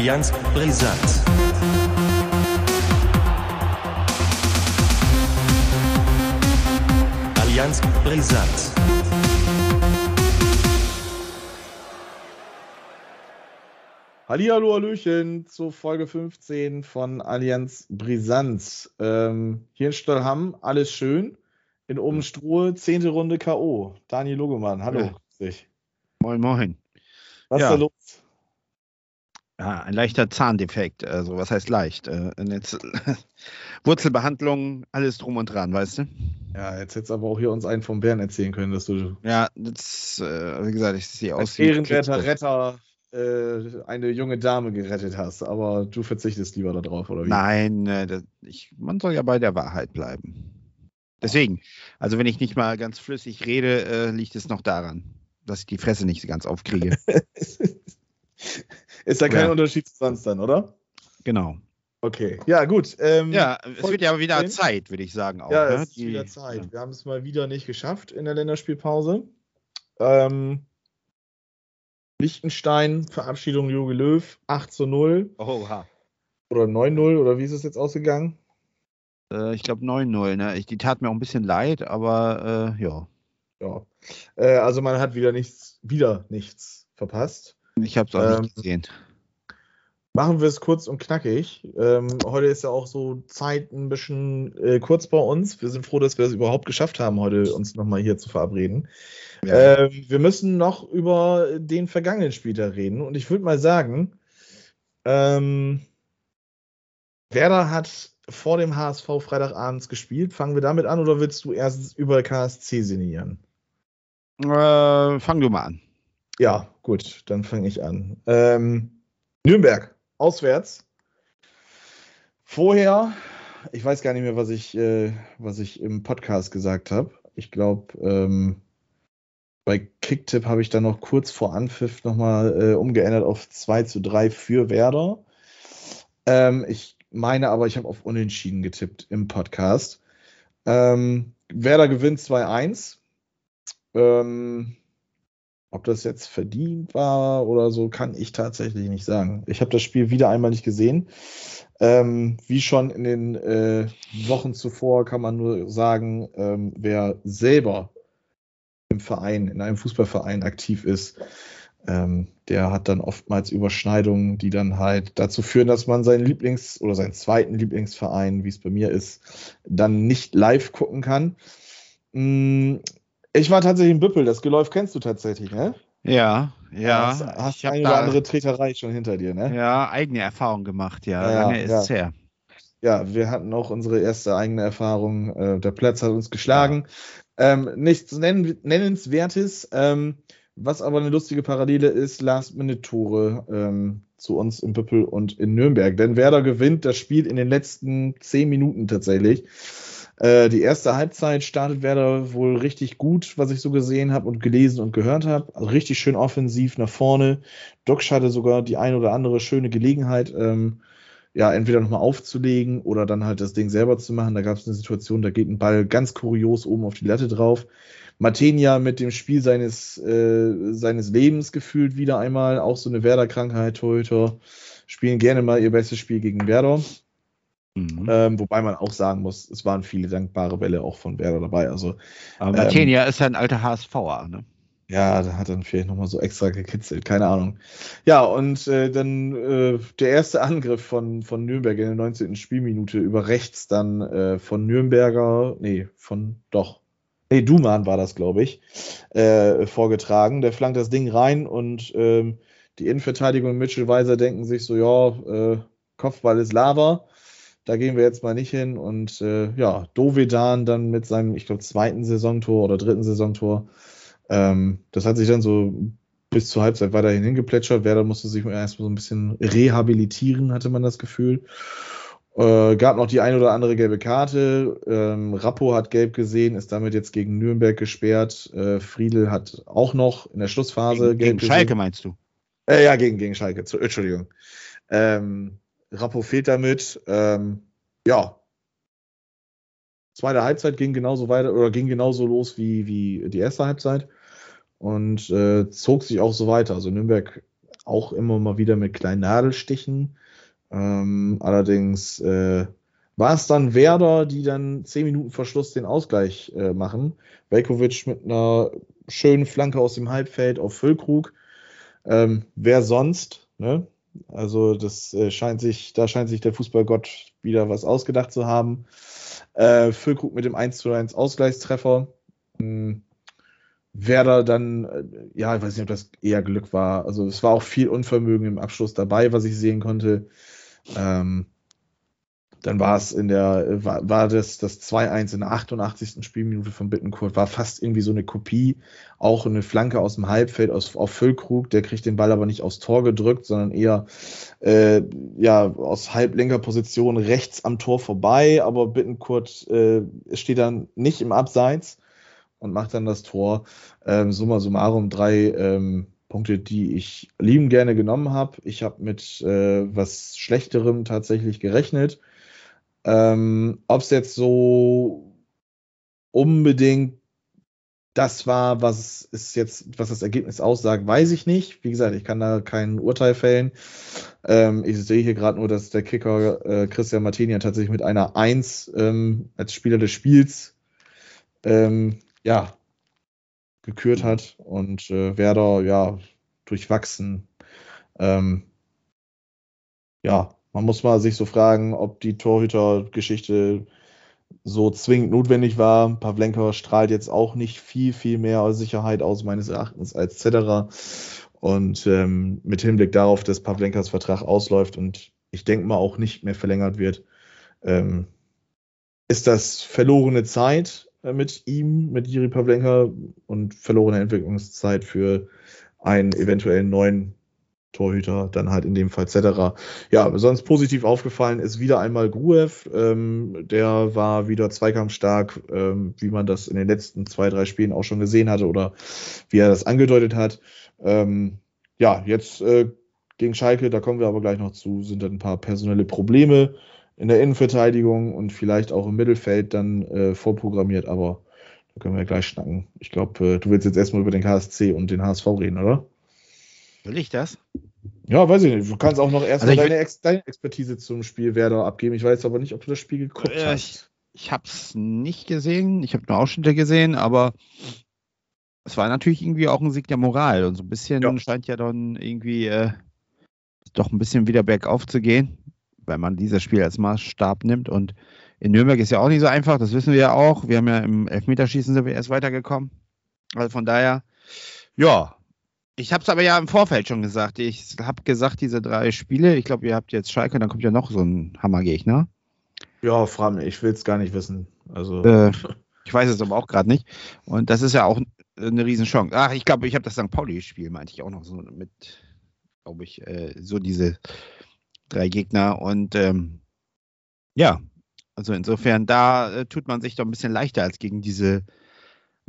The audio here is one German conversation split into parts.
Allianz Brisant. Allianz Brisant. Hallihallo, Hallöchen zu Folge 15 von Allianz Brisant. Ähm, hier in Stallham, alles schön. In Obenstruhe, zehnte Runde K.O. Daniel Logemann, hallo. Ja. Moin, moin. Was Ja. ist da los? Ja, ein leichter Zahndefekt. Also, was heißt leicht? Äh, jetzt, Wurzelbehandlung, alles drum und dran, weißt du? Ja, jetzt hättest du aber auch hier uns einen vom Bären erzählen können, dass du Ja, das, äh, wie gesagt, ich sehe aus wie ehrenwerter. Retter äh, eine junge Dame gerettet hast. Aber du verzichtest lieber darauf, oder wie? Nein, äh, das, ich, man soll ja bei der Wahrheit bleiben. Deswegen, also wenn ich nicht mal ganz flüssig rede, äh, liegt es noch daran, dass ich die Fresse nicht ganz aufkriege. ist ja kein Ja. Unterschied zu sonst dann, oder? genau. Okay. Ja, gut. Ähm, Ja, es wird ja wieder Zeit, würde ich sagen. Auch, Ja, ne? es ist wieder Zeit. Wir haben es mal wieder nicht geschafft in der Länderspielpause. Ähm, Liechtenstein, Verabschiedung Jogi Löw, 8 zu 0 Oha. oder 9-0 oder wie ist es jetzt ausgegangen? Äh, ich glaube 9-0, ne? Ich, die tat mir auch ein bisschen leid, aber äh, ja. Ja. Äh, also man hat wieder nichts, wieder nichts verpasst. Ich habe es auch Ähm, nicht gesehen. Machen wir es kurz und knackig. Ähm, heute ist ja auch so Zeit ein bisschen äh, kurz bei uns. Wir sind froh, dass wir es überhaupt geschafft haben, heute uns nochmal hier zu verabreden. Ja. Ähm, wir müssen noch über den vergangenen Spieltag reden. Und ich würde mal sagen, ähm, Werder hat vor dem HSV Freitagabends gespielt. Fangen wir damit an oder willst du erst über KSC sinnieren? Äh, fang du mal an. Ja, gut, dann fange ich an. Ähm, Nürnberg, auswärts. Vorher, ich weiß gar nicht mehr, was ich, äh, was ich im Podcast gesagt habe. Ich glaube, ähm, bei Kicktipp habe ich dann noch kurz vor Anpfiff nochmal äh, umgeändert auf 2 zu 3 für Werder. Ähm, ich meine aber, ich habe auf Unentschieden getippt im Podcast. Ähm, Werder gewinnt 2-1. Ähm, ob das jetzt verdient war oder so, kann ich tatsächlich nicht sagen. Ich habe das Spiel wieder einmal nicht gesehen. Ähm, wie schon in den äh, Wochen zuvor kann man nur sagen, ähm, wer selber im Verein, in einem Fußballverein aktiv ist, ähm, der hat dann oftmals Überschneidungen, die dann halt dazu führen, dass man seinen Lieblings- oder seinen zweiten Lieblingsverein, wie es bei mir ist, dann nicht live gucken kann. Ich war tatsächlich in Büppel, das Geläuf kennst du tatsächlich, ne? Ja, ja. Hast, hast ich eine oder andere Treterei schon hinter dir, ne? ja, eigene Erfahrung gemacht, ja. Ja, Lange ist ja. es her. Ja, wir hatten auch unsere erste eigene Erfahrung. Äh, der Platz hat uns geschlagen. Ähm, nichts nenn Nennenswertes. Ähm, was aber eine lustige Parallele ist, Last-Minute-Tore ähm, zu uns in Büppel und in Nürnberg. Denn Werder gewinnt das Spiel in den letzten zehn Minuten tatsächlich. Äh, die erste Halbzeit startet Werder wohl richtig gut, was ich so gesehen habe und gelesen und gehört habe. Also richtig schön offensiv nach vorne. Dox hatte sogar die ein oder andere schöne Gelegenheit, ähm, ja, entweder nochmal aufzulegen oder dann halt das Ding selber zu machen. Da gab es eine Situation, da geht ein Ball ganz kurios oben auf die Latte drauf. Matenia mit dem Spiel seines, äh, seines Lebens gefühlt wieder einmal, auch so eine Werder-Krankheit, Torhüter, spielen gerne mal ihr bestes Spiel gegen Werder. Mhm. Ähm, wobei man auch sagen muss, es waren viele dankbare Bälle auch von Werder dabei. Also Aber ähm, Matenia ist ja ein alter HSVer, ne? ja, da hat dann vielleicht nochmal so extra gekitzelt, keine Ahnung. Ja, und äh, dann äh, der erste Angriff von, von Nürnberg in der 19. Spielminute über rechts dann äh, von Nürnberger, nee, von doch, nee, Duman war das, glaube ich, äh, vorgetragen. Der flankt das Ding rein und ähm, die Innenverteidigung und Mitchell Weiser denken sich so, ja, äh, Kopfball ist Lava. Da gehen wir jetzt mal nicht hin. Und äh, ja, Dovedan dann mit seinem, ich glaube, zweiten Saisontor oder dritten Saisontor. Ähm, das hat sich dann so bis zur Halbzeit weiterhin hingeplätschert. Werder musste sich erstmal so ein bisschen rehabilitieren, hatte man das Gefühl. Äh, gab noch die ein oder andere gelbe Karte. Ähm, Rappo hat gelb gesehen, ist damit jetzt gegen Nürnberg gesperrt. Äh, Friedel hat auch noch in der Schlussphase Gegen, gegen gesehen. Schalke meinst du? Äh, ja, gegen, gegen Schalke. Entschuldigung. Ähm, Rappo fehlt damit. Ähm, ja. Zweite Halbzeit ging genauso weiter oder ging genauso los wie, wie die erste Halbzeit und äh, zog sich auch so weiter. Also Nürnberg auch immer mal wieder mit kleinen Nadelstichen. Ähm, allerdings äh, war es dann Werder, die dann zehn Minuten vor Schluss den Ausgleich äh, machen. Velkovic mit einer schönen Flanke aus dem Halbfeld auf Füllkrug. Ähm, wer sonst? Ne? Also das äh, scheint sich, da scheint sich der Fußballgott wieder was ausgedacht zu haben. Äh, Füllkrug mit dem 1 zu 1 Ausgleichstreffer. Hm. Werder dann, äh, ja, ich weiß nicht, ob das eher Glück war. Also es war auch viel Unvermögen im Abschluss dabei, was ich sehen konnte. Ähm, dann war es in der, war, war das, das 2-1 in der 88. Spielminute von Bittenkurt, war fast irgendwie so eine Kopie, auch eine Flanke aus dem Halbfeld aus, auf Füllkrug, der kriegt den Ball aber nicht aufs Tor gedrückt, sondern eher äh, ja, aus Halblenkerposition rechts am Tor vorbei, aber Bittenkurt äh, steht dann nicht im Abseits und macht dann das Tor. Ähm, summa summarum drei ähm, Punkte, die ich lieben gerne genommen habe. Ich habe mit äh, was Schlechterem tatsächlich gerechnet. Ähm, Ob es jetzt so unbedingt das war, was es jetzt, was das Ergebnis aussagt, weiß ich nicht. Wie gesagt, ich kann da kein Urteil fällen. Ähm, ich sehe hier gerade nur, dass der Kicker äh, Christian Martini tatsächlich mit einer 1 ähm, als Spieler des Spiels ähm, ja, gekürt hat und äh, Werder ja durchwachsen. Ähm, ja, man muss mal sich so fragen, ob die Torhüter-Geschichte so zwingend notwendig war. Pavlenka strahlt jetzt auch nicht viel, viel mehr Sicherheit aus, meines Erachtens, als Cetera. Und ähm, mit Hinblick darauf, dass Pavlenkas Vertrag ausläuft und ich denke mal auch nicht mehr verlängert wird, ähm, ist das verlorene Zeit äh, mit ihm, mit Jiri Pavlenka und verlorene Entwicklungszeit für einen eventuellen neuen Torhüter, dann halt in dem Fall etc. Ja, sonst positiv aufgefallen ist wieder einmal Gruev. Ähm, der war wieder zweikampfstark, ähm, wie man das in den letzten zwei, drei Spielen auch schon gesehen hatte oder wie er das angedeutet hat. Ähm, ja, jetzt äh, gegen Schalke, da kommen wir aber gleich noch zu, sind dann ein paar personelle Probleme in der Innenverteidigung und vielleicht auch im Mittelfeld dann äh, vorprogrammiert, aber da können wir gleich schnacken. Ich glaube, äh, du willst jetzt erstmal über den KSC und den HSV reden, oder? Will ich das? Ja, weiß ich nicht. Du kannst auch noch erstmal also deine, Ex deine, Expertise zum Spiel Werder abgeben. Ich weiß aber nicht, ob du das Spiel geguckt äh, hast. Ich, ich habe es nicht gesehen. Ich habe nur Ausschnitte gesehen, aber es war natürlich irgendwie auch ein Sieg der Moral. Und so ein bisschen ja. scheint ja dann irgendwie äh, doch ein bisschen wieder bergauf zu gehen, wenn man dieses Spiel als Maßstab nimmt. Und in Nürnberg ist ja auch nicht so einfach, das wissen wir ja auch. Wir haben ja im Elfmeterschießen sind wir erst weitergekommen. Also von daher, ja, ich habe es aber ja im Vorfeld schon gesagt. Ich habe gesagt, diese drei Spiele, ich glaube, ihr habt jetzt Schalke, dann kommt ja noch so ein Hammergegner. Ja, frag mich, ich will es gar nicht wissen. Also. Äh, ich weiß es aber auch gerade nicht. Und das ist ja auch eine Riesenchance. Ach, ich glaube, ich habe das St. Pauli-Spiel, meinte ich auch noch so mit, glaube ich, äh, so diese drei Gegner. Und ähm, ja, also insofern, da äh, tut man sich doch ein bisschen leichter als gegen diese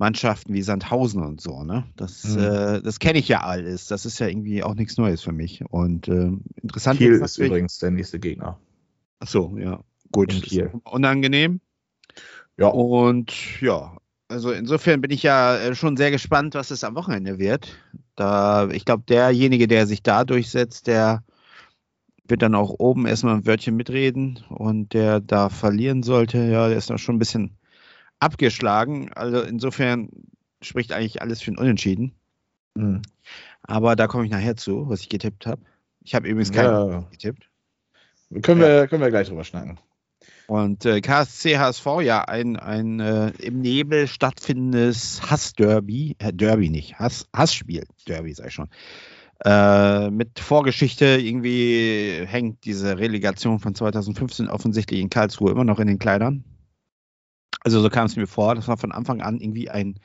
Mannschaften wie Sandhausen und so. Ne? Das, mhm. äh, das kenne ich ja alles. Das ist ja irgendwie auch nichts Neues für mich. Und äh, interessant Kiel ist übrigens der nächste Gegner. Ach so, ja. Gut. Kiel. Unangenehm. Ja. Und ja, also insofern bin ich ja äh, schon sehr gespannt, was es am Wochenende wird. Da, ich glaube, derjenige, der sich da durchsetzt, der wird dann auch oben erstmal ein Wörtchen mitreden und der da verlieren sollte, ja, der ist noch schon ein bisschen abgeschlagen. Also insofern spricht eigentlich alles für ein Unentschieden. Mhm. Aber da komme ich nachher zu, was ich getippt habe. Ich habe übrigens keinen ja. getippt. Können, wir, können wir gleich drüber schnacken. Und äh, KSC HSV, ja, ein, ein äh, im Nebel stattfindendes Hassderby, äh, Derby nicht, Hass, Hassspiel, Derby sei schon. Äh, mit Vorgeschichte irgendwie hängt diese Relegation von 2015 offensichtlich in Karlsruhe immer noch in den Kleidern. Also so kam es mir vor. Das war von Anfang an irgendwie ein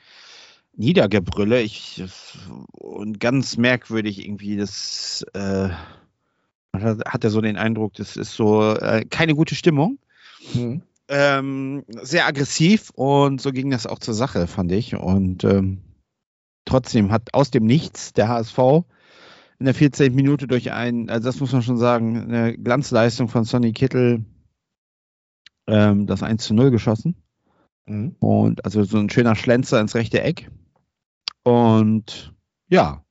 Niedergebrülle. Ich, und ganz merkwürdig irgendwie. Das äh, man hat, hatte so den Eindruck, das ist so äh, keine gute Stimmung. Mhm. Ähm, sehr aggressiv und so ging das auch zur Sache, fand ich. Und ähm, trotzdem hat aus dem Nichts der HSV in der 14. Minute durch ein, also das muss man schon sagen, eine Glanzleistung von Sonny Kittel ähm, das 1 zu 0 geschossen. Mhm. Und also so ein schöner Schlenzer ins rechte Eck. Und ja,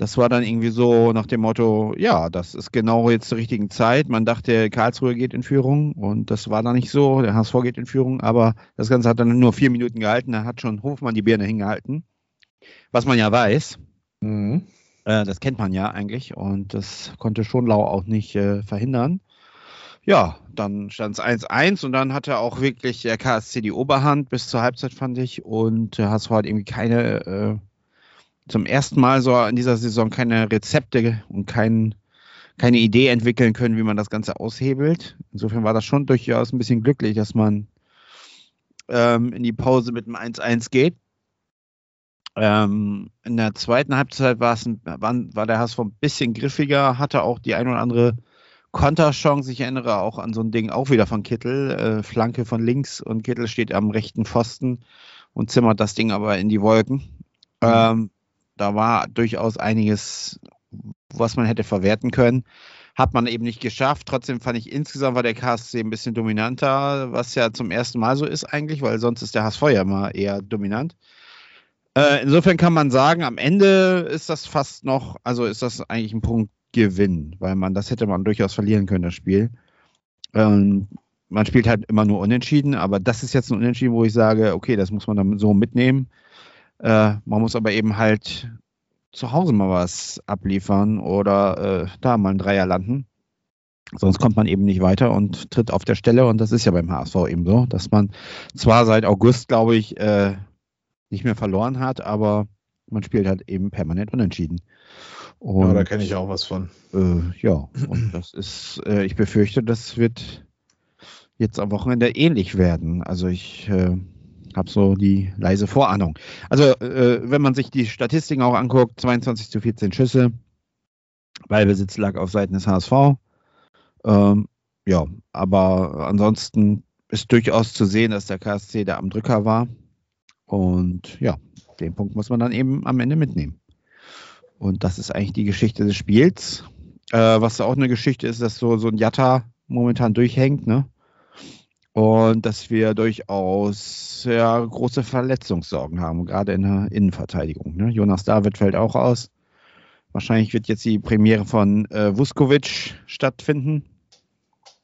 das war dann irgendwie so nach dem Motto, ja, das ist genau jetzt zur richtigen Zeit. Man dachte, Karlsruhe geht in Führung und das war dann nicht so. Der HSV geht in Führung, aber das Ganze hat dann nur vier Minuten gehalten. Da hat schon Hofmann die Birne hingehalten. Was man ja weiß. Mhm. Äh, das kennt man ja eigentlich und das konnte Schonlau auch nicht äh, verhindern. Ja, dann stand es 1-1 und dann hatte auch wirklich der KSC die Oberhand bis zur Halbzeit, fand ich. Und der HSV hat irgendwie keine äh, zum ersten Mal so in dieser Saison keine Rezepte und kein, keine Idee entwickeln können, wie man das Ganze aushebelt. Insofern war das schon durchaus ein bisschen glücklich, dass man ähm, in die Pause mit einem 1-1 geht. Ähm, in der zweiten Halbzeit war, war der HSV ein bisschen griffiger, hatte auch die ein oder andere Konterchance. Ich erinnere auch an so ein Ding auch wieder von Kittel, äh, Flanke von links und Kittel steht am rechten Pfosten und zimmert das Ding aber in die Wolken. Mhm. Ähm, da war durchaus einiges, was man hätte verwerten können. Hat man eben nicht geschafft. Trotzdem fand ich insgesamt war der KSC ein bisschen dominanter, was ja zum ersten Mal so ist eigentlich, weil sonst ist der HSV ja immer eher dominant. Äh, insofern kann man sagen, am Ende ist das fast noch, also ist das eigentlich ein Punktgewinn, weil man das hätte man durchaus verlieren können, das Spiel. Ähm, man spielt halt immer nur unentschieden, aber das ist jetzt ein Unentschieden, wo ich sage, okay, das muss man dann so mitnehmen. Äh, man muss aber eben halt zu Hause mal was abliefern oder äh, da mal ein Dreier landen. Sonst kommt man eben nicht weiter und tritt auf der Stelle. Und das ist ja beim HSV eben so, dass man zwar seit August, glaube ich, äh, nicht mehr verloren hat, aber man spielt halt eben permanent unentschieden. Und, ja, da kenne ich auch was von. Äh, ja, und das ist, äh, ich befürchte, das wird jetzt am Wochenende ähnlich werden. Also ich äh, habe so die leise Vorahnung. Also, äh, wenn man sich die Statistiken auch anguckt, 22 zu 14 Schüsse, Ballbesitz lag auf Seiten des HSV. Ähm, ja, aber ansonsten ist durchaus zu sehen, dass der KSC da am Drücker war. Und ja, den Punkt muss man dann eben am Ende mitnehmen. Und das ist eigentlich die Geschichte des Spiels. Äh, was auch eine Geschichte ist, dass so, so ein Jatta momentan durchhängt, ne? und dass wir durchaus ja, große Verletzungssorgen haben, gerade in der Innenverteidigung. Ne? Jonas David fällt auch aus. Wahrscheinlich wird jetzt die Premiere von äh, Vuskovic stattfinden.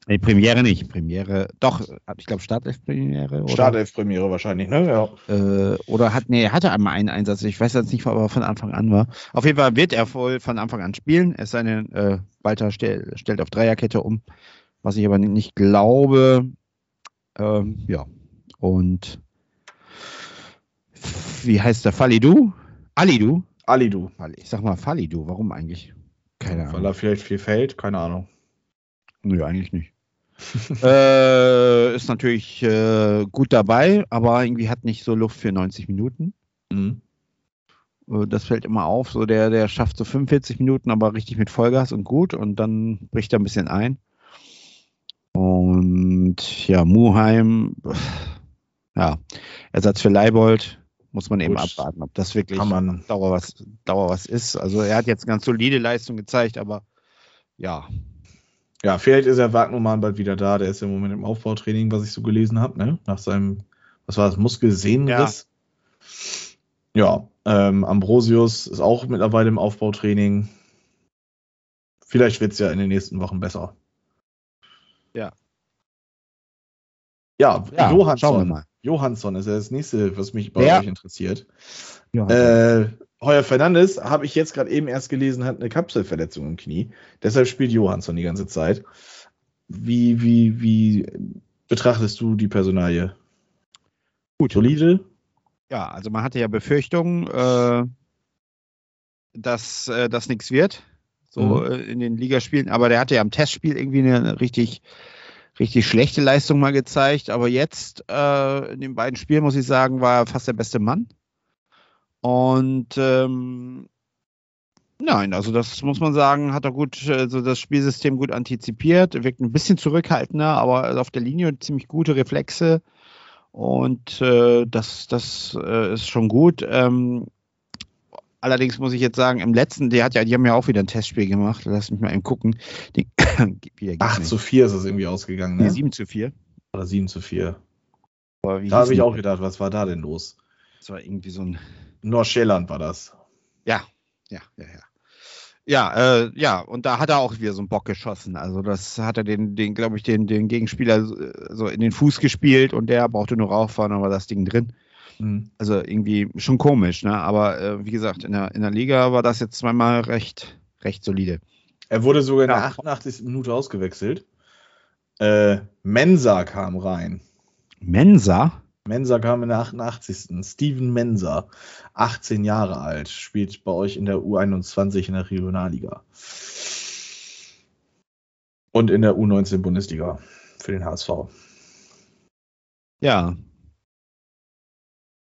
Nee, Premiere nicht. Premiere, doch, ich glaube Startelf-Premiere. Startelf-Premiere wahrscheinlich, ne? Ja. Äh, oder hat, nee, er hatte einmal einen Einsatz. Ich weiß jetzt nicht, ob er von Anfang an war. Auf jeden Fall wird er wohl von Anfang an spielen. Es sei denn, äh, Walter stell, stellt auf Dreierkette um. Was ich aber nicht glaube. Ähm, ja. Und wie heißt der Falidu? Alidu? Alidu. Ich sag mal Falidu. Warum eigentlich? Keine Ahnung. Weil er vielleicht viel fällt? Keine Ahnung. Nö, eigentlich nicht. äh, ist natürlich äh, gut dabei, aber irgendwie hat nicht so Luft für 90 Minuten. Mhm. Äh, das fällt immer auf. So der, der schafft so 45 Minuten, aber richtig mit Vollgas und gut und dann bricht er ein bisschen ein. Und ja, Muheim, ja, Ersatz für Leibold, muss man eben Gut. abwarten, ob das wirklich. Dauer, was, Dauer was ist. Also er hat jetzt ganz solide Leistung gezeigt, aber ja. Ja, vielleicht ist er Wagnumann bald wieder da. Der ist im Moment im Aufbautraining, was ich so gelesen habe, ne? Nach seinem, was war das, Muskelsehnenriss. Ja, ja ähm, Ambrosius ist auch mittlerweile im Aufbautraining. Vielleicht wird es ja in den nächsten Wochen besser. Ja. Ja, ja Johansson. Johansson ist ja das nächste, was mich bei ja. euch interessiert. Äh, Heuer Fernandes, habe ich jetzt gerade eben erst gelesen, hat eine Kapselverletzung im Knie. Deshalb spielt Johansson die ganze Zeit. Wie, wie, wie betrachtest du die Personalie? Gut. Solide? Ja, also man hatte ja Befürchtungen, äh, dass äh, das nichts wird so mhm. Äh, in den Ligaspielen. Aber der hatte ja im Testspiel irgendwie eine richtig, richtig schlechte Leistung mal gezeigt. Aber jetzt äh, in den beiden Spielen, muss ich sagen, war er fast der beste Mann. Und ähm, nein, also das muss man sagen, hat er gut, also das Spielsystem gut antizipiert, wirkt ein bisschen zurückhaltender, aber auf der Linie ziemlich gute Reflexe. Und äh, das, das äh, ist schon gut. Ähm, Allerdings muss ich jetzt sagen, im letzten, die, hat ja, die haben ja auch wieder ein Testspiel gemacht. Lass mich mal eben gucken. Die, 8 zu 4 ist es irgendwie ausgegangen, ne? Nee, 7 zu 4. Oder 7 zu 4. da habe ich auch gedacht, was war da denn los? Das war irgendwie so ein. Nordsjælland war das. Ja, ja, ja, ja. Ja, äh, ja, und da hat er auch wieder so einen Bock geschossen. Also das hat er den, den glaube ich, den, den Gegenspieler so in den Fuß gespielt und der brauchte nur rauffahren, war das Ding drin. Also irgendwie schon komisch, ne? Aber äh, wie gesagt, in der, in der Liga war das jetzt zweimal recht, recht solide. Er wurde sogar in der 88. Minute ausgewechselt. Äh, Mensa kam rein. Mensa? Mensa kam in der 88. Steven Mensa, 18 Jahre alt, spielt bei euch in der U21 in der Regionalliga. Und in der U19 Bundesliga für den HSV. Ja.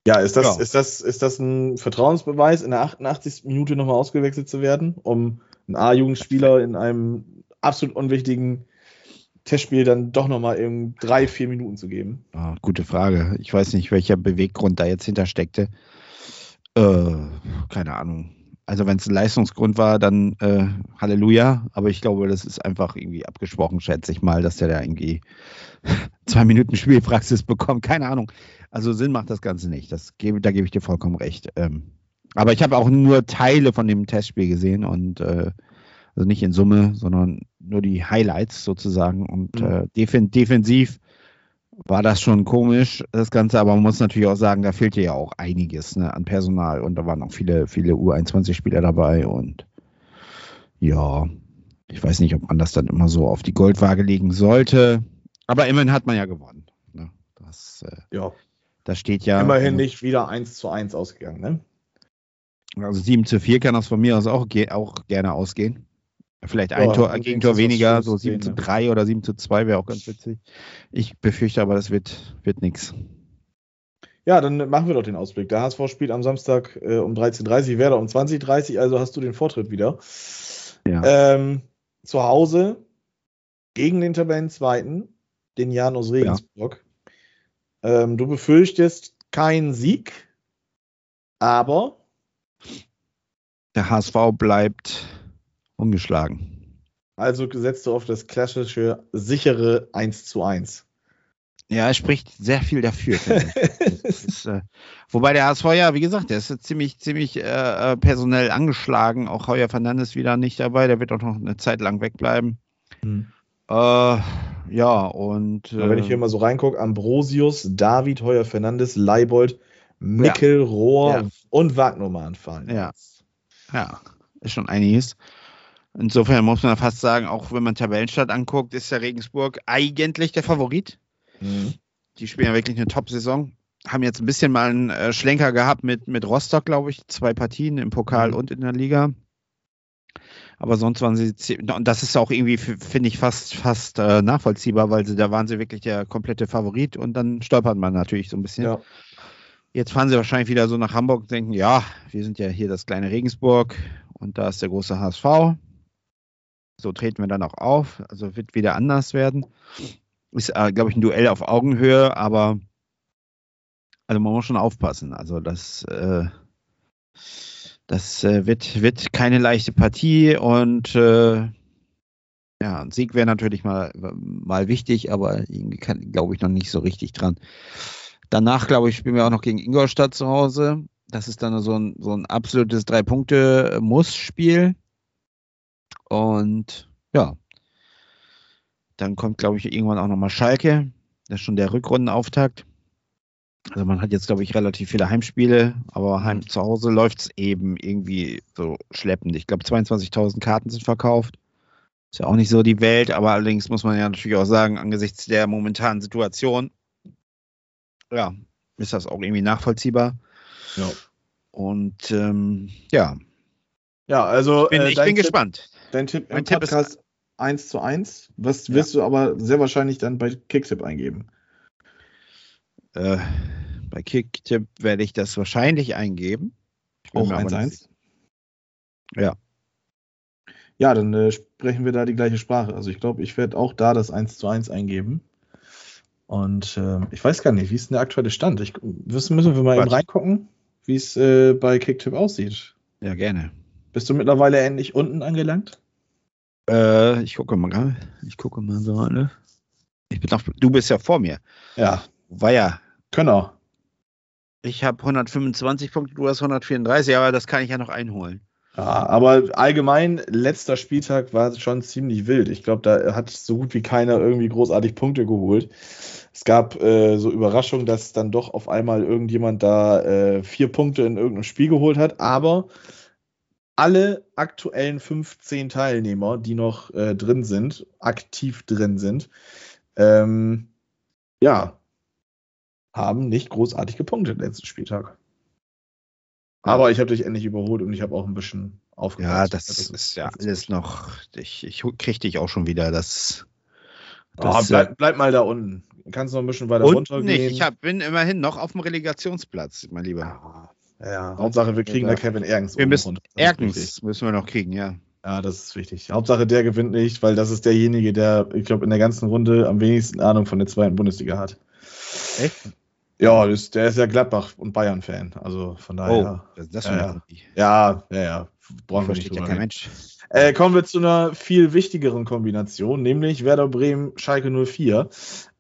Ja, ist das, ja. Ist, das, ist das ein Vertrauensbeweis, in der 88. Minute nochmal ausgewechselt zu werden, um einen A-Jugendspieler in einem absolut unwichtigen Testspiel dann doch nochmal in drei, vier Minuten zu geben? Ah, gute Frage. Ich weiß nicht, welcher Beweggrund da jetzt hintersteckte. Äh, keine Ahnung. Also wenn es ein Leistungsgrund war, dann äh, Halleluja. Aber ich glaube, das ist einfach irgendwie abgesprochen, schätze ich mal, dass der da irgendwie zwei Minuten Spielpraxis bekommt. Keine Ahnung. Also Sinn macht das Ganze nicht. Das gebe, da gebe ich dir vollkommen recht. Ähm, aber ich habe auch nur Teile von dem Testspiel gesehen und äh, also nicht in Summe, sondern nur die Highlights sozusagen. Und mhm. äh, defen defensiv war das schon komisch, das Ganze, aber man muss natürlich auch sagen, da fehlte ja auch einiges ne, an Personal und da waren auch viele, viele U21-Spieler dabei und ja, ich weiß nicht, ob man das dann immer so auf die Goldwaage legen sollte, aber immerhin hat man ja gewonnen. Ne? Das, äh, ja. das steht ja. Immerhin nicht wieder 1 zu 1 ausgegangen, ne? Also 7 zu 4 kann das von mir aus auch, auch gerne ausgehen. Vielleicht ein ja, Tor, ein Gegentor weniger, so 7 zu 3 oder 7 zu 2 wäre auch ganz witzig. Ich befürchte aber, das wird, wird nichts. Ja, dann machen wir doch den Ausblick. Der HSV spielt am Samstag äh, um 13.30 Uhr, Werder um 20.30 Uhr, also hast du den Vortritt wieder. Ja. Ähm, zu Hause gegen den Tabellenzweiten, den Janus Regensburg. Ja. Ähm, du befürchtest keinen Sieg, aber der HSV bleibt ungeschlagen. Also setzt du auf das klassische, sichere 1 zu 1. Ja, er spricht sehr viel dafür. ist, äh, wobei der HSV ja, wie gesagt, der ist ziemlich, ziemlich äh, äh, personell angeschlagen. Auch Heuer Fernandes wieder nicht dabei. Der wird auch noch eine Zeit lang wegbleiben. Hm. Äh, ja, und. wenn ich hier äh, mal so reingucke, Ambrosius, David, Heuer Fernandes, Leibold, Mickel, ja. Rohr ja. und Wagnermann fallen. Ja. Ja, ist schon einiges. Insofern muss man fast sagen, auch wenn man Tabellenstadt anguckt, ist der Regensburg eigentlich der Favorit. Mhm. Die spielen ja wirklich eine Top-Saison. Haben jetzt ein bisschen mal einen äh, Schlenker gehabt mit, mit Rostock, glaube ich. Zwei Partien im Pokal mhm. und in der Liga. Aber sonst waren sie, und das ist auch irgendwie, finde ich, fast, fast äh, nachvollziehbar, weil sie, da waren sie wirklich der komplette Favorit und dann stolpert man natürlich so ein bisschen. Ja. Jetzt fahren sie wahrscheinlich wieder so nach Hamburg und denken, ja, wir sind ja hier das kleine Regensburg und da ist der große HSV. So treten wir dann auch auf. Also wird wieder anders werden. Ist, äh, glaube ich, ein Duell auf Augenhöhe, aber also man muss schon aufpassen. Also das, äh, das äh, wird, wird keine leichte Partie und äh, ja, ein Sieg wäre natürlich mal, mal wichtig, aber glaube ich noch nicht so richtig dran. Danach, glaube ich, spielen wir auch noch gegen Ingolstadt zu Hause. Das ist dann so ein, so ein absolutes Drei-Punkte-Muss-Spiel. Und ja, dann kommt, glaube ich, irgendwann auch nochmal Schalke. Das ist schon der Rückrundenauftakt. Also man hat jetzt, glaube ich, relativ viele Heimspiele, aber heim zu Hause läuft es eben irgendwie so schleppend. Ich glaube, 22.000 Karten sind verkauft. Ist ja auch nicht so die Welt, aber allerdings muss man ja natürlich auch sagen, angesichts der momentanen Situation, ja, ist das auch irgendwie nachvollziehbar. Ja. Und ähm, ja. Ja, also. Ich bin, äh, ich bin Tipp, gespannt. Dein Tipp mein im Tipp Podcast ist 1 zu 1. Was ja. wirst du aber sehr wahrscheinlich dann bei Kicktip eingeben? Äh, bei Kicktip werde ich das wahrscheinlich eingeben. Auch 1-1? Ja. Ja, dann äh, sprechen wir da die gleiche Sprache. Also ich glaube, ich werde auch da das 1 zu 1 eingeben. Und äh, ich weiß gar nicht, wie ist denn der aktuelle Stand? Ich, müssen, müssen wir mal eben reingucken, wie es äh, bei Kicktip aussieht. Ja, gerne. Bist du mittlerweile endlich unten angelangt? Äh, ich gucke mal, ich gucke mal so, ne? Ich bin noch, du bist ja vor mir. Ja. War ja. Genau. Ich habe 125 Punkte, du hast 134, aber das kann ich ja noch einholen. Ja, aber allgemein, letzter Spieltag war schon ziemlich wild. Ich glaube, da hat so gut wie keiner irgendwie großartig Punkte geholt. Es gab äh, so Überraschungen, dass dann doch auf einmal irgendjemand da äh, vier Punkte in irgendeinem Spiel geholt hat, aber alle aktuellen 15 Teilnehmer, die noch äh, drin sind, aktiv drin sind, ähm, ja, haben nicht großartig gepunktet letzten Spieltag. Aber ich habe dich endlich überholt und ich habe auch ein bisschen aufgepasst. Ja, das, das ist ja alles noch. Ich, ich krieg dich auch schon wieder. Das, das oh, bleib, bleib, mal da unten. Kannst noch ein bisschen weiter runter gehen. Ich hab, bin immerhin noch auf dem Relegationsplatz, mein Lieber. Ja, ja. Hauptsache, wir kriegen ja. da Kevin Ergens. Wir müssen, Ergens müssen wir noch kriegen, ja. Ja, das ist wichtig. Hauptsache, der gewinnt nicht, weil das ist derjenige, der, ich glaube, in der ganzen Runde am wenigsten Ahnung von der zweiten Bundesliga hat. Echt? Ja, das, der ist ja Gladbach- und Bayern-Fan. Also von daher. Oh, das ja, ja. ja, ja, ja. Brauchen wir nicht ja kein Mensch. Äh, kommen wir zu einer viel wichtigeren Kombination, nämlich Werder Bremen Schalke 04.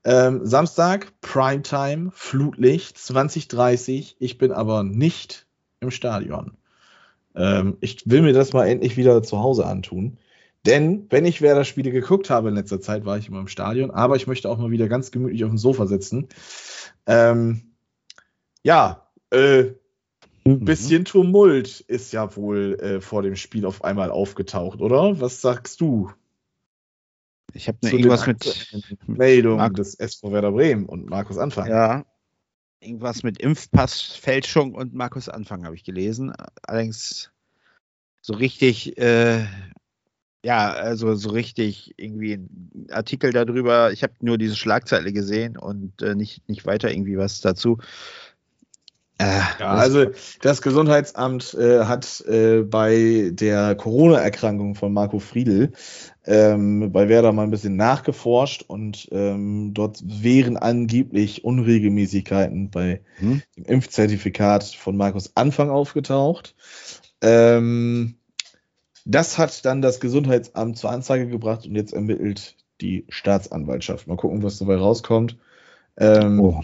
Ähm, Samstag, Primetime, Flutlicht, 2030. Ich bin aber nicht im Stadion. Ähm, ich will mir das mal endlich wieder zu Hause antun. Denn wenn ich Werder-Spiele geguckt habe in letzter Zeit, war ich immer im Stadion, aber ich möchte auch mal wieder ganz gemütlich auf dem Sofa sitzen. Ähm, ja, äh, ein mhm. bisschen Tumult ist ja wohl äh, vor dem Spiel auf einmal aufgetaucht, oder? Was sagst du? Ich habe irgendwas mit Meldung Mark des SV Werder Bremen und Markus Anfang. Ja, irgendwas mit Impfpassfälschung und Markus Anfang habe ich gelesen. Allerdings so richtig äh, ja, also so richtig irgendwie ein Artikel darüber. Ich habe nur diese Schlagzeile gesehen und äh, nicht, nicht weiter irgendwie was dazu. Äh, ja, also das Gesundheitsamt äh, hat äh, bei der Corona-Erkrankung von Marco Friedl ähm, bei Werder mal ein bisschen nachgeforscht und ähm, dort wären angeblich Unregelmäßigkeiten bei hm? dem Impfzertifikat von Markus Anfang aufgetaucht. Ähm, das hat dann das Gesundheitsamt zur Anzeige gebracht und jetzt ermittelt die Staatsanwaltschaft. Mal gucken, was dabei rauskommt. Ähm, oh.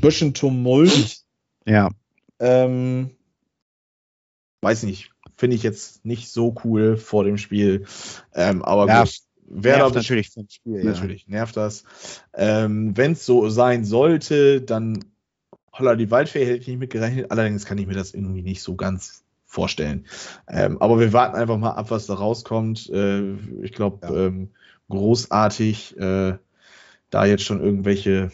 Bisschen Tumult. Ja. Ähm, weiß nicht. Finde ich jetzt nicht so cool vor dem Spiel. Ähm, aber ja, gut. Wer nervt natürlich vom Spiel. Natürlich, ja. nervt das. Ähm, Wenn es so sein sollte, dann holla die Waldfee hätte ich nicht mitgerechnet. Allerdings kann ich mir das irgendwie nicht so ganz vorstellen. Ähm, aber wir warten einfach mal ab, was da rauskommt. Äh, ich glaube, ja. ähm, großartig, äh, da jetzt schon irgendwelche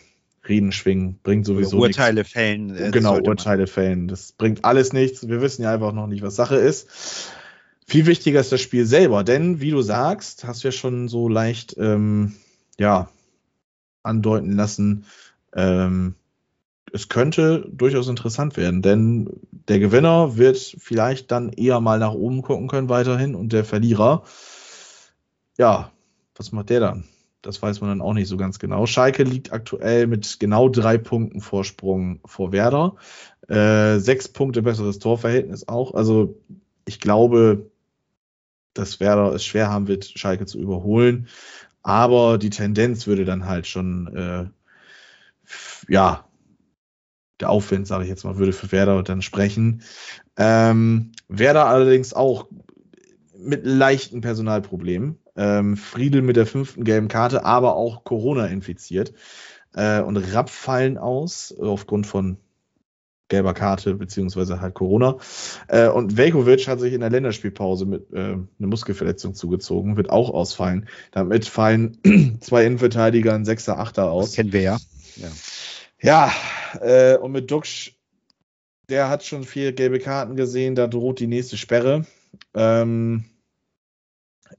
Reden schwingen, bringt sowieso Urteile nichts. fällen. Äh, genau, Urteile fällen. Das bringt alles nichts. Wir wissen ja einfach noch nicht, was Sache ist. Viel wichtiger ist das Spiel selber, denn wie du sagst, hast du ja schon so leicht ähm, ja, andeuten lassen, ähm, es könnte durchaus interessant werden, denn der Gewinner wird vielleicht dann eher mal nach oben gucken können weiterhin und der Verlierer, ja, was macht der dann? Das weiß man dann auch nicht so ganz genau. Schalke liegt aktuell mit genau drei Punkten Vorsprung vor Werder. Äh, sechs Punkte besseres Torverhältnis auch. Also ich glaube, dass Werder es schwer haben wird, Schalke zu überholen. Aber die Tendenz würde dann halt schon, äh, ja, der Aufwind, sage ich jetzt mal, würde für Werder dann sprechen. Ähm, Werder allerdings auch mit leichten Personalproblemen. Ähm, Friedel mit der fünften gelben Karte, aber auch Corona infiziert. Äh, und Rapp fallen aus aufgrund von gelber Karte beziehungsweise halt Corona. Äh, und Velkovic hat sich in der Länderspielpause mit äh, eine Muskelverletzung zugezogen, wird auch ausfallen. Damit fallen zwei Innenverteidiger, ein Sechser, Achter aus. Das kennen wir ja. Ja. Ja, äh, und mit Duxch, der hat schon vier gelbe Karten gesehen, da droht die nächste Sperre. Ähm,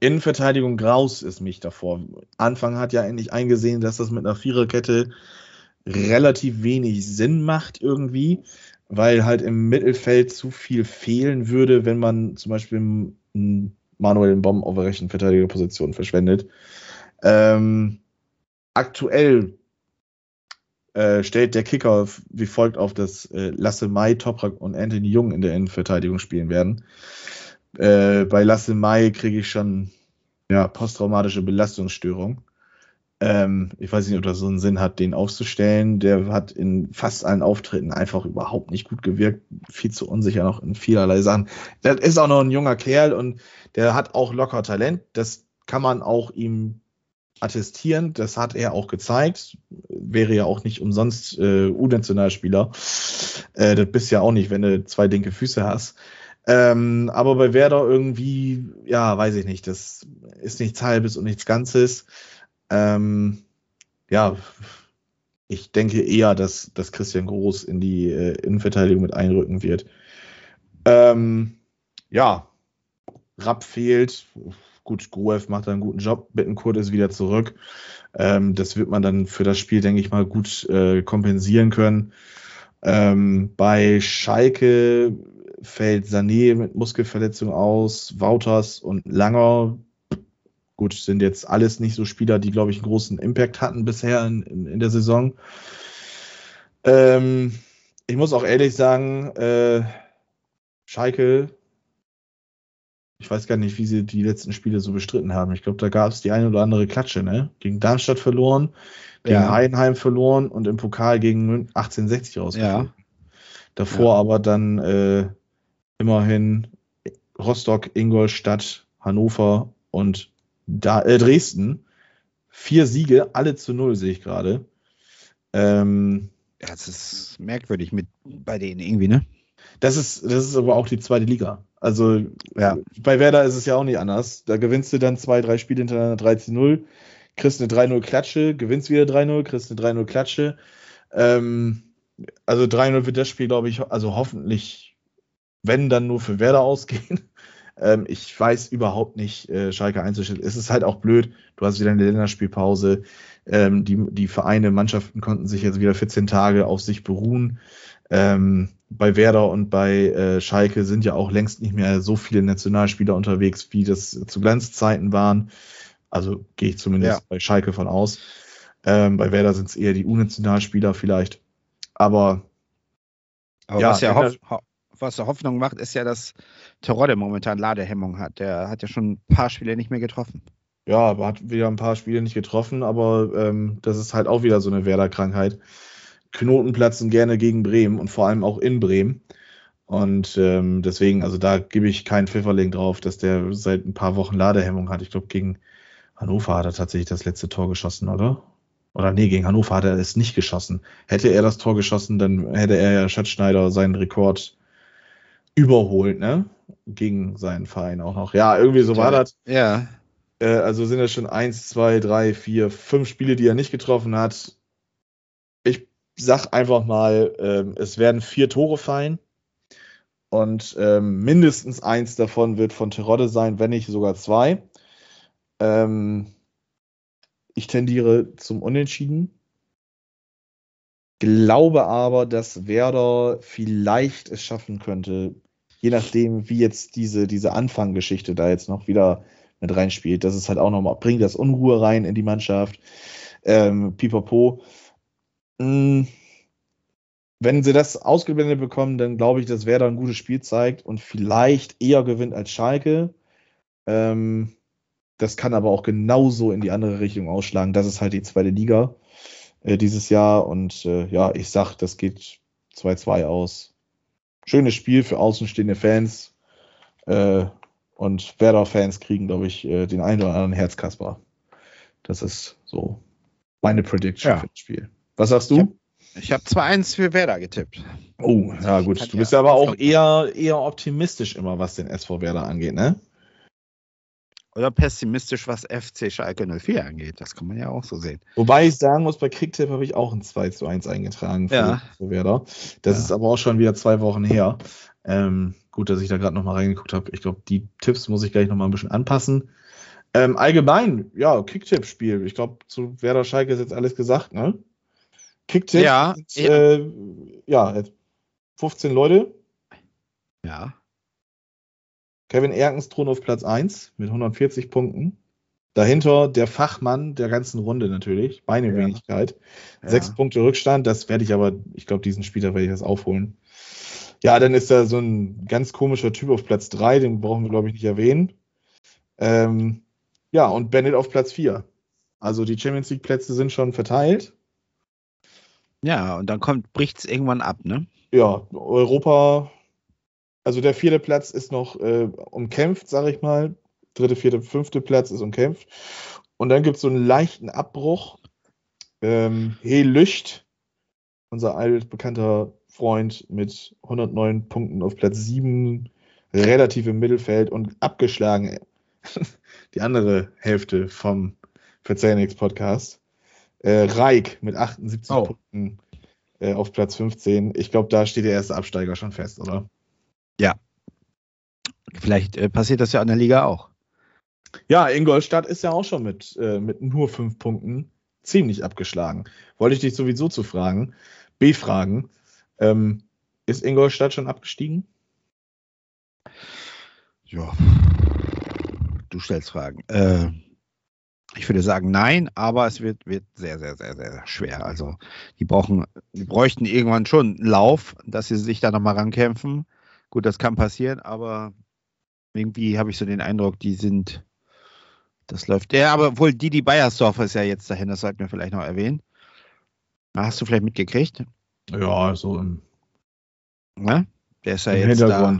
Innenverteidigung Graus ist mich davor. Anfang hat ja endlich eingesehen, dass das mit einer Viererkette relativ wenig Sinn macht irgendwie, weil halt im Mittelfeld zu viel fehlen würde, wenn man zum Beispiel Manuel Bomb auf der rechten Verteidigerposition verschwendet. Ähm, aktuell äh, stellt der Kicker wie folgt auf, dass äh, Lasse Mai, Toprak und Anthony Jung in der Innenverteidigung spielen werden. Äh, bei Lasse Mai kriege ich schon ja, posttraumatische Belastungsstörung. Ähm, ich weiß nicht, ob das so einen Sinn hat, den aufzustellen. Der hat in fast allen Auftritten einfach überhaupt nicht gut gewirkt. Viel zu unsicher noch in vielerlei Sachen. Das ist auch noch ein junger Kerl und der hat auch locker Talent. Das kann man auch ihm attestieren. Das hat er auch gezeigt. Wäre ja auch nicht umsonst äh, U-Nationalspieler. Äh, das bist ja auch nicht, wenn du zwei linke Füße hast. Ähm, aber bei Werder irgendwie, ja, weiß ich nicht. Das ist nichts Halbes und nichts Ganzes. Ähm, ja, ich denke eher, dass, dass Christian Groß in die äh, Innenverteidigung mit einrücken wird. Ähm, ja, Rapp fehlt. Gut, Gruev macht einen guten Job. Bittenkurt ist wieder zurück. Ähm, das wird man dann für das Spiel, denke ich mal, gut äh, kompensieren können. Ähm, bei Schalke fällt Sané mit Muskelverletzung aus, Wouters und Langer Gut, sind jetzt alles nicht so Spieler, die, glaube ich, einen großen Impact hatten bisher in, in, in der Saison. Ähm, ich muss auch ehrlich sagen, äh, Schalke, ich weiß gar nicht, wie sie die letzten Spiele so bestritten haben. Ich glaube, da gab es die eine oder andere Klatsche, ne? Gegen Darmstadt verloren, gegen ja. Heidenheim verloren und im Pokal gegen 1860 rausgeflogen. Ja. Davor ja. aber dann äh, immerhin Rostock, Ingolstadt, Hannover und da, äh, Dresden. Vier Siege, alle zu null, sehe ich gerade. Ähm, ja, das ist merkwürdig mit bei denen irgendwie, ne? Das ist, das ist aber auch die zweite Liga. Also, ja, bei Werder ist es ja auch nicht anders. Da gewinnst du dann zwei, drei Spiele hintereinander 13-0, kriegst eine 3-0 Klatsche, gewinnst wieder 3-0, kriegst eine 3-0 Klatsche. Ähm, also 3-0 wird das Spiel, glaube ich, also hoffentlich, wenn dann nur für Werder ausgehen. Ähm, ich weiß überhaupt nicht, äh, Schalke einzuschätzen. Es ist halt auch blöd. Du hast wieder eine Länderspielpause. Ähm, die, die Vereine, Mannschaften konnten sich jetzt wieder 14 Tage auf sich beruhen. Ähm, bei Werder und bei äh, Schalke sind ja auch längst nicht mehr so viele Nationalspieler unterwegs, wie das zu Glanzzeiten waren. Also gehe ich zumindest ja. bei Schalke von aus. Ähm, bei Werder sind es eher die U-Nationalspieler vielleicht. Aber, Aber ja, was ja Hoff, was Hoffnung macht, ist ja, dass Terodde momentan Ladehemmung hat. Der hat ja schon ein paar Spiele nicht mehr getroffen. Ja, aber hat wieder ein paar Spiele nicht getroffen, aber ähm, das ist halt auch wieder so eine Werder-Krankheit. Knoten platzen gerne gegen Bremen und vor allem auch in Bremen. Und ähm, deswegen, also da gebe ich keinen Pfifferling drauf, dass der seit ein paar Wochen Ladehemmung hat. Ich glaube, gegen Hannover hat er tatsächlich das letzte Tor geschossen, oder? Oder nee, gegen Hannover hat er es nicht geschossen. Hätte er das Tor geschossen, dann hätte er ja Schatzschneider seinen Rekord überholt, ne? Gegen seinen Verein auch noch. Ja, irgendwie so war das. Ja. Äh, also sind das schon eins, zwei, drei, vier, fünf Spiele, die er nicht getroffen hat. Ich sag einfach mal, ähm, es werden vier Tore fallen. Und ähm, mindestens eins davon wird von Terodde sein, wenn nicht sogar zwei. Ähm, ich tendiere zum Unentschieden glaube aber, dass Werder vielleicht es schaffen könnte, je nachdem, wie jetzt diese, diese Anfanggeschichte da jetzt noch wieder mit reinspielt, dass es halt auch nochmal bringt das Unruhe rein in die Mannschaft. Ähm, pipapo. Hm, wenn sie das ausgeblendet bekommen, dann glaube ich, dass Werder ein gutes Spiel zeigt und vielleicht eher gewinnt als Schalke. Ähm, das kann aber auch genauso in die andere Richtung ausschlagen. Das ist halt die zweite Liga äh, dieses Jahr. Und äh, ja, ich sag, das geht 2-2 aus. Schönes Spiel für außenstehende Fans. Äh, und Werder-Fans kriegen, glaube ich, äh, den einen oder anderen Herzkasper. Das ist so meine Prediction ja. für das Spiel. Was sagst du? Ich habe hab 2-1 für Werder getippt. Oh, ja gut. Du bist ja aber auch eher, eher optimistisch immer, was den SV Werder angeht, ne? Oder pessimistisch, was FC Schalke 04 angeht. Das kann man ja auch so sehen. Wobei ich sagen muss, bei Kicktip habe ich auch ein 2 zu 1 eingetragen für, ja. für Werder. Das ja. ist aber auch schon wieder zwei Wochen her. Ähm, gut, dass ich da gerade nochmal reingeguckt habe. Ich glaube, die Tipps muss ich gleich nochmal ein bisschen anpassen. Ähm, allgemein, ja, Kicktipp-Spiel. Ich glaube, zu Werder Schalke ist jetzt alles gesagt, ne? Kicktipp. Ja. Ist, äh, ja, 15 Leute. Ja. Kevin Erkens auf Platz 1 mit 140 Punkten. Dahinter der Fachmann der ganzen Runde natürlich, Beinewenigkeit. Ja. Sechs ja. Punkte Rückstand, das werde ich aber, ich glaube, diesen Spieler werde ich das aufholen. Ja, dann ist da so ein ganz komischer Typ auf Platz 3, den brauchen wir, glaube ich, nicht erwähnen. Ähm, ja, und Bennett auf Platz 4. Also die Champions League Plätze sind schon verteilt. Ja, und dann kommt, bricht es irgendwann ab, ne? Ja, Europa, also der vierte Platz ist noch äh, umkämpft, sage ich mal. Dritte, vierte, fünfte Platz ist umkämpft. Und dann gibt es so einen leichten Abbruch. Ähm, He Lücht, unser altbekannter Freund mit 109 Punkten auf Platz 7, relativ im Mittelfeld und abgeschlagen die andere Hälfte vom Verzeihniks Podcast. Äh, Reik mit 78 Oh. Punkten äh, auf Platz 15. Ich glaube, da steht der erste Absteiger schon fest, oder? Vielleicht äh, passiert das ja an der Liga auch. Ja, Ingolstadt ist ja auch schon mit, äh, mit nur fünf Punkten ziemlich abgeschlagen. Wollte ich dich sowieso zu fragen, B-Fragen. Ähm, ist Ingolstadt schon abgestiegen? Ja. Du stellst Fragen. Äh, ich würde sagen nein, aber es wird, wird sehr, sehr, sehr, sehr schwer. Also die brauchen, die bräuchten irgendwann schon einen Lauf, dass sie sich da nochmal rankämpfen. Gut, das kann passieren, aber irgendwie habe ich so den Eindruck, die sind, das läuft. Ja, aber wohl Didi Beiersdorfer ist ja jetzt dahin, das sollten wir vielleicht noch erwähnen. Hast du vielleicht mitgekriegt? Ja, so im, Ne? Der ist ja jetzt da.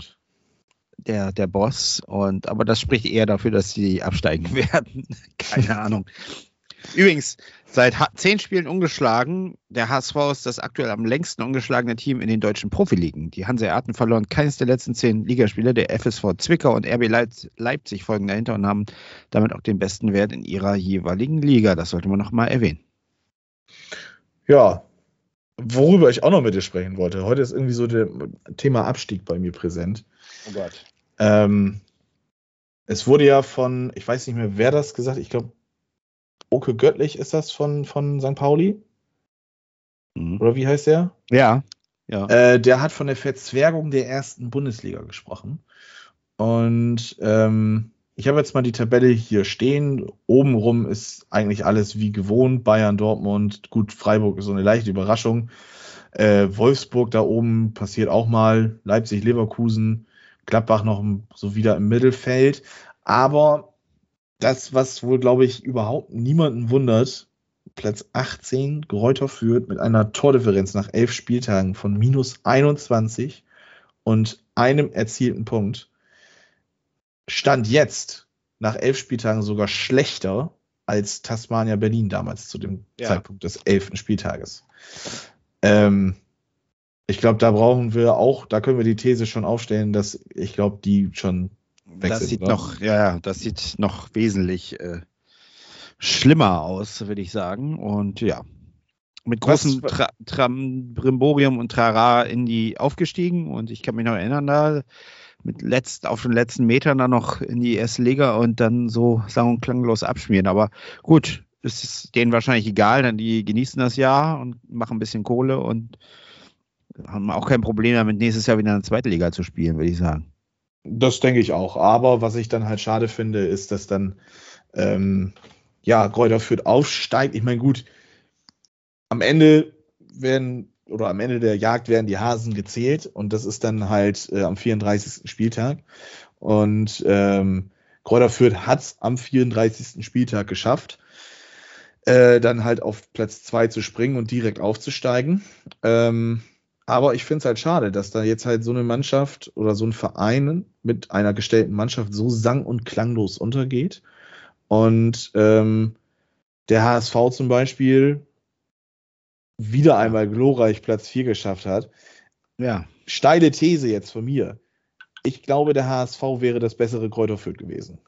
Der, der Boss. Und, aber das spricht eher dafür, dass sie absteigen werden. Keine Ahnung. Übrigens, seit zehn Spielen ungeschlagen. Der HSV ist das aktuell am längsten ungeschlagene Team in den deutschen Profiligen. Die Hanseaten verloren keines der letzten zehn Ligaspiele. Der FSV Zwickau und RB Leip- Leipzig folgen dahinter und haben damit auch den besten Wert in ihrer jeweiligen Liga. Das sollte man noch mal erwähnen. Ja, worüber ich auch noch mit dir sprechen wollte. Heute ist irgendwie so das Thema Abstieg bei mir präsent. Oh Gott. Ähm, es wurde ja von, ich weiß nicht mehr, wer das gesagt hat, ich glaube, Oke Göttlich ist das von, von St. Pauli? Mhm. Oder wie heißt der? Ja. Ja. Äh, der hat von der Verzwergung der ersten Bundesliga gesprochen. Und ähm, ich habe jetzt mal die Tabelle hier stehen. Obenrum ist eigentlich alles wie gewohnt. Bayern, Dortmund, gut, Freiburg ist so eine leichte Überraschung. Äh, Wolfsburg da oben passiert auch mal. Leipzig, Leverkusen, Gladbach noch so wieder im Mittelfeld. Aber das, was wohl, glaube ich, überhaupt niemanden wundert, Platz 18, Gräuter führt mit einer Tordifferenz nach elf Spieltagen von minus 21 und einem erzielten Punkt. Stand jetzt nach elf Spieltagen sogar schlechter als Tasmania Berlin damals zu dem Ja. Zeitpunkt des elften Spieltages. Ähm, ich glaube, da brauchen wir auch, da können wir die These schon aufstellen, dass ich glaube, die schon weg Das sieht oder? noch, ja, das sieht noch wesentlich äh, schlimmer aus, würde ich sagen. Und ja, mit großem Tra Tram Brimborium und Trara in die aufgestiegen. Und ich kann mich noch erinnern, da mit letzt, auf den letzten Metern dann noch in die erste Liga und dann so sang- und klanglos abschmieren. Aber gut, es ist denen wahrscheinlich egal, denn die genießen das Jahr und machen ein bisschen Kohle und haben auch kein Problem damit, nächstes Jahr wieder in der zweiten Liga zu spielen, würde ich sagen. Das denke ich auch. Aber was ich dann halt schade finde, ist, dass dann ähm, ja Kräuter Fürth aufsteigt. Ich meine, gut, am Ende werden oder am Ende der Jagd werden die Hasen gezählt und das ist dann halt äh, am 34. Spieltag. Und ähm, Kräuter Fürth hat es am 34. Spieltag geschafft, äh, dann halt auf Platz 2 zu springen und direkt aufzusteigen. Ähm, aber ich finde es halt schade, dass da jetzt halt so eine Mannschaft oder so ein Verein mit einer gestellten Mannschaft so sang- und klanglos untergeht. Und ähm, der HSV zum Beispiel wieder einmal glorreich Platz 4 geschafft hat. Ja, Steile These jetzt von mir. Ich glaube, der HSV wäre das bessere Kräuter Fürth gewesen.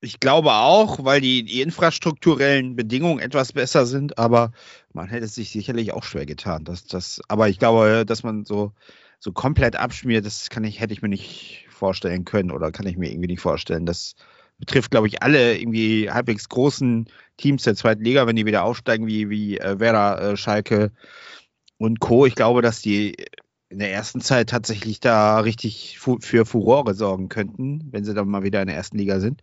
Ich glaube auch, weil die, die infrastrukturellen Bedingungen etwas besser sind, aber man hätte es sich sicherlich auch schwer getan. Das, das, aber ich glaube, dass man so, so komplett abschmiert, das kann ich, hätte ich mir nicht vorstellen können oder kann ich mir irgendwie nicht vorstellen. Das betrifft, glaube ich, alle irgendwie halbwegs großen Teams der zweiten Liga, wenn die wieder aufsteigen, wie, wie äh, Werder, äh, Schalke und Co. Ich glaube, dass die in der ersten Zeit tatsächlich da richtig fu für Furore sorgen könnten, wenn sie dann mal wieder in der ersten Liga sind.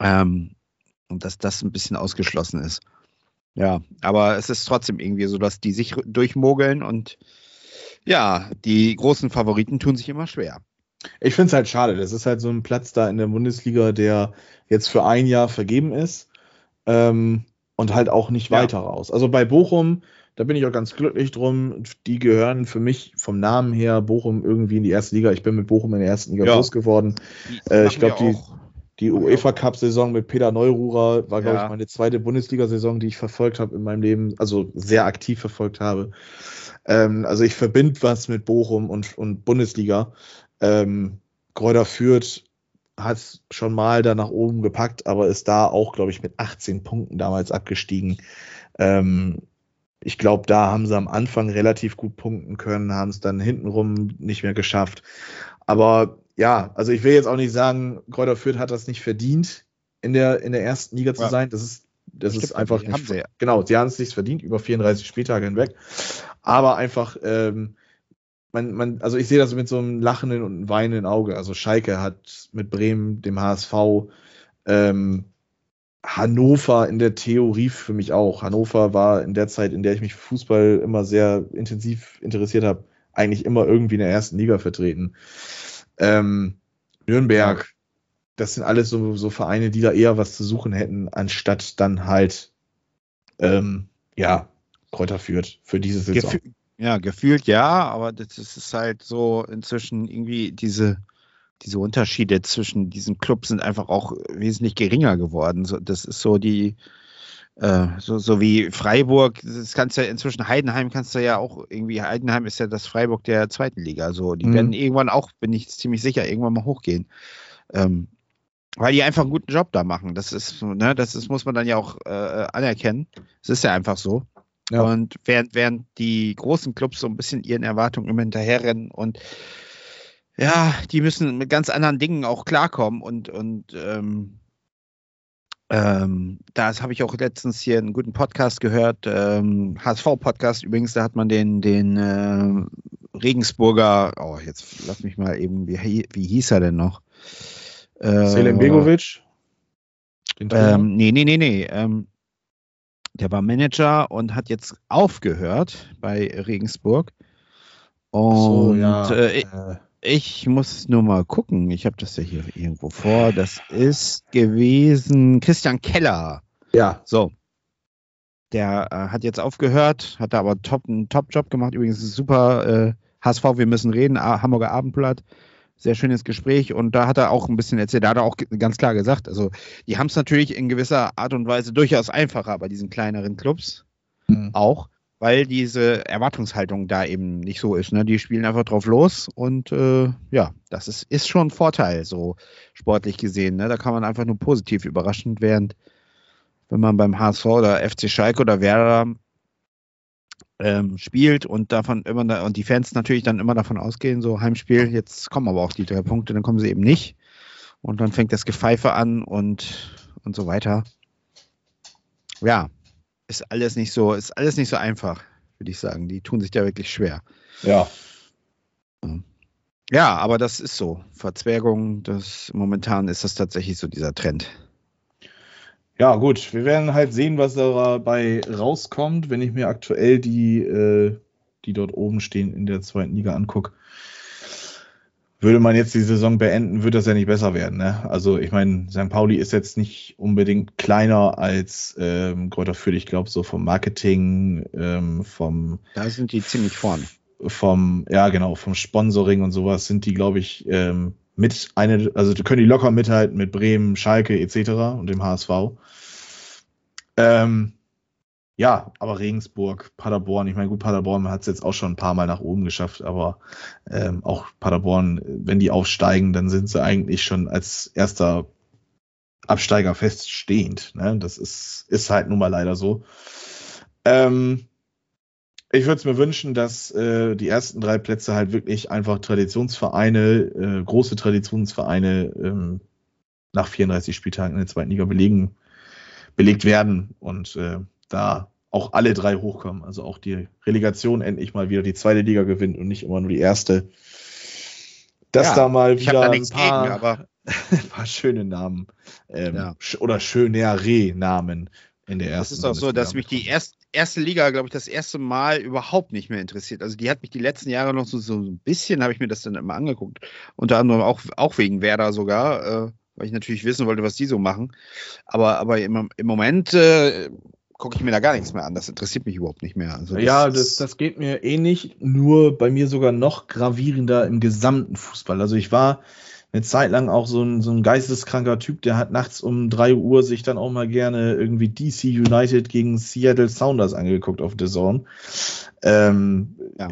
Ähm, und dass das ein bisschen ausgeschlossen ist. Ja, aber es ist trotzdem irgendwie so, dass die sich durchmogeln und ja, die großen Favoriten tun sich immer schwer. Ich finde es halt schade. Das ist halt so ein Platz da in der Bundesliga, der jetzt für ein Jahr vergeben ist ähm, und halt auch nicht Ja. weiter raus. Also bei Bochum, da bin ich auch ganz glücklich drum. Die gehören für mich vom Namen her Bochum irgendwie in die erste Liga. Ich bin mit Bochum in der ersten Liga Ja. groß geworden. Äh, ich glaub, wir die-. Die UEFA Cup Saison mit Peter Neururer war, glaube Ja. ich, meine zweite Bundesliga-Saison, die ich verfolgt habe in meinem Leben, also sehr aktiv verfolgt habe. Ähm, also ich verbinde was mit Bochum und, und Bundesliga. Ähm, Kräuter Fürth hat schon mal da nach oben gepackt, aber ist da auch, glaube ich, mit 18 Punkten damals abgestiegen. Ähm, ich glaube, da haben sie am Anfang relativ gut punkten können, haben es dann hintenrum nicht mehr geschafft. Aber ja, also ich will jetzt auch nicht sagen, Kräuter Fürth hat das nicht verdient, in der, in der ersten Liga zu Ja. sein. Das ist, das Stimmt, ist einfach nicht. sie ja. Genau, sie haben es nicht verdient, über 34 Spieltage hinweg. Aber einfach, ähm, man, man, also ich sehe das mit so einem lachenden und einem weinenden Auge. Also Schalke hat mit Bremen, dem HSV, ähm, Hannover in der Theorie für mich auch. Hannover war in der Zeit, in der ich mich für Fußball immer sehr intensiv interessiert habe, eigentlich immer irgendwie in der ersten Liga vertreten. Ähm, Nürnberg, das sind alles so, so Vereine, die da eher was zu suchen hätten, anstatt dann halt, ähm, ja, Kräuter führt für diese Saison. Gefü ja, gefühlt ja, aber das ist halt so inzwischen irgendwie diese, diese Unterschiede zwischen diesen Clubs sind einfach auch wesentlich geringer geworden. So, das ist so die, äh, so, so wie Freiburg, das kannst du ja inzwischen Heidenheim kannst du ja auch irgendwie, Heidenheim ist ja das Freiburg der zweiten Liga. So, die Mhm. werden irgendwann auch, bin ich ziemlich sicher, irgendwann mal hochgehen. Ähm, weil die einfach einen guten Job da machen. Das ist, ne, das ist, muss man dann ja auch äh, anerkennen. Es ist ja einfach so. Ja. Und während, während die großen Clubs so ein bisschen ihren Erwartungen immer hinterherrennen und ja, die müssen mit ganz anderen Dingen auch klarkommen und, und ähm, ähm, das habe ich auch letztens hier einen guten Podcast gehört, ähm, HSV-Podcast übrigens, da hat man den, den äh, Regensburger, oh, jetzt lass mich mal eben, wie, wie hieß er denn noch? Äh, Selim Begovic? Ähm, nee, nee, nee, nee. Ähm, der war Manager und hat jetzt aufgehört bei Regensburg. Und so, ja. äh, ich, muss nur mal gucken. Ich habe das ja hier irgendwo vor. Das ist gewesen Christian Keller. ja, So. Der äh, hat jetzt aufgehört, hat da aber top, einen Top-Job gemacht. Übrigens super äh, HSV, wir müssen reden, A Hamburger Abendblatt. Sehr schönes Gespräch und da hat er auch ein bisschen erzählt, da hat er auch ganz klar gesagt, also die haben es natürlich in gewisser Art und Weise durchaus einfacher bei diesen kleineren Clubs Mhm. auch, weil diese Erwartungshaltung da eben nicht so ist. Ne? Die spielen einfach drauf los und äh, ja, das ist, ist schon ein Vorteil, so sportlich gesehen. Ne? Da kann man einfach nur positiv überraschend, während wenn man beim HSV oder FC Schalke oder Werder ähm, spielt und davon immer und die Fans natürlich dann immer davon ausgehen, so Heimspiel, jetzt kommen aber auch die drei Punkte, dann kommen sie eben nicht. Und dann fängt das Gepfeife an und, und so weiter. Ja, ist alles nicht so, ist alles nicht so einfach, würde ich sagen. Die tun sich da wirklich schwer. ja. Ja, aber das ist so. Verzwergung, das momentan ist das tatsächlich so dieser Trend. Ja, gut, wir werden halt sehen, was dabei rauskommt, wenn ich mir aktuell die, äh, die dort oben stehen in der zweiten Liga angucke. Würde man jetzt die Saison beenden, wird das ja nicht besser werden. Ne? Also ich meine, St. Pauli ist jetzt nicht unbedingt kleiner als ähm, Kräuter Fürth. Ich glaube, so vom Marketing, ähm, vom, Da sind die ziemlich vorne. vom, ja genau, vom Sponsoring und sowas sind die, glaube ich, ähm, mit eine, also können die locker mithalten mit Bremen, Schalke etc. und dem HSV. Ähm, ja, aber Regensburg, Paderborn, ich meine, gut, Paderborn hat es jetzt auch schon ein paar Mal nach oben geschafft, aber ähm, auch Paderborn, wenn die aufsteigen, dann sind sie eigentlich schon als erster Absteiger feststehend. Ne? Das ist, ist halt nun mal leider so. Ähm, ich würde es mir wünschen, dass äh, die ersten drei Plätze halt wirklich einfach Traditionsvereine, äh, große Traditionsvereine ähm, nach 34 Spieltagen in der zweiten Liga belegen, belegt werden und äh, da auch alle drei hochkommen. Also auch die Relegation endlich mal wieder die zweite Liga gewinnt und nicht immer nur die erste. Dass Ja, da mal wieder da ein paar, gegen, ein paar schöne Namen ähm, Ja. oder schönere Namen in der ersten. Es ist auch so, dass mich die erst, erste Liga, glaube ich, das erste Mal überhaupt nicht mehr interessiert. Also die hat mich die letzten Jahre noch so, so ein bisschen, habe ich mir das dann immer angeguckt. Unter anderem auch, auch wegen Werder sogar, äh, weil ich natürlich wissen wollte, was die so machen. Aber, aber im, im Moment äh, gucke ich mir da gar nichts mehr an. Das interessiert mich überhaupt nicht mehr. Also das ja, das, das geht mir ähnlich, nur bei mir sogar noch gravierender im gesamten Fußball. Also ich war eine Zeit lang auch so ein, so ein geisteskranker Typ, der hat nachts um drei Uhr sich dann auch mal gerne irgendwie DC United gegen Seattle Sounders angeguckt auf The Zone. Ähm, ja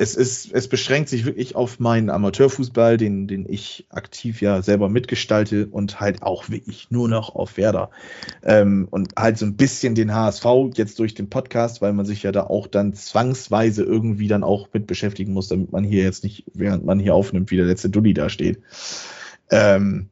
es, ist, es beschränkt sich wirklich auf meinen Amateurfußball, den, den ich aktiv ja selber mitgestalte und halt auch wirklich nur noch auf Werder. Ähm, und halt so ein bisschen den HSV jetzt durch den Podcast, weil man sich ja da auch dann zwangsweise irgendwie dann auch mit beschäftigen muss, damit man hier jetzt nicht, während man hier aufnimmt, wie der letzte Dulli da steht. Ähm,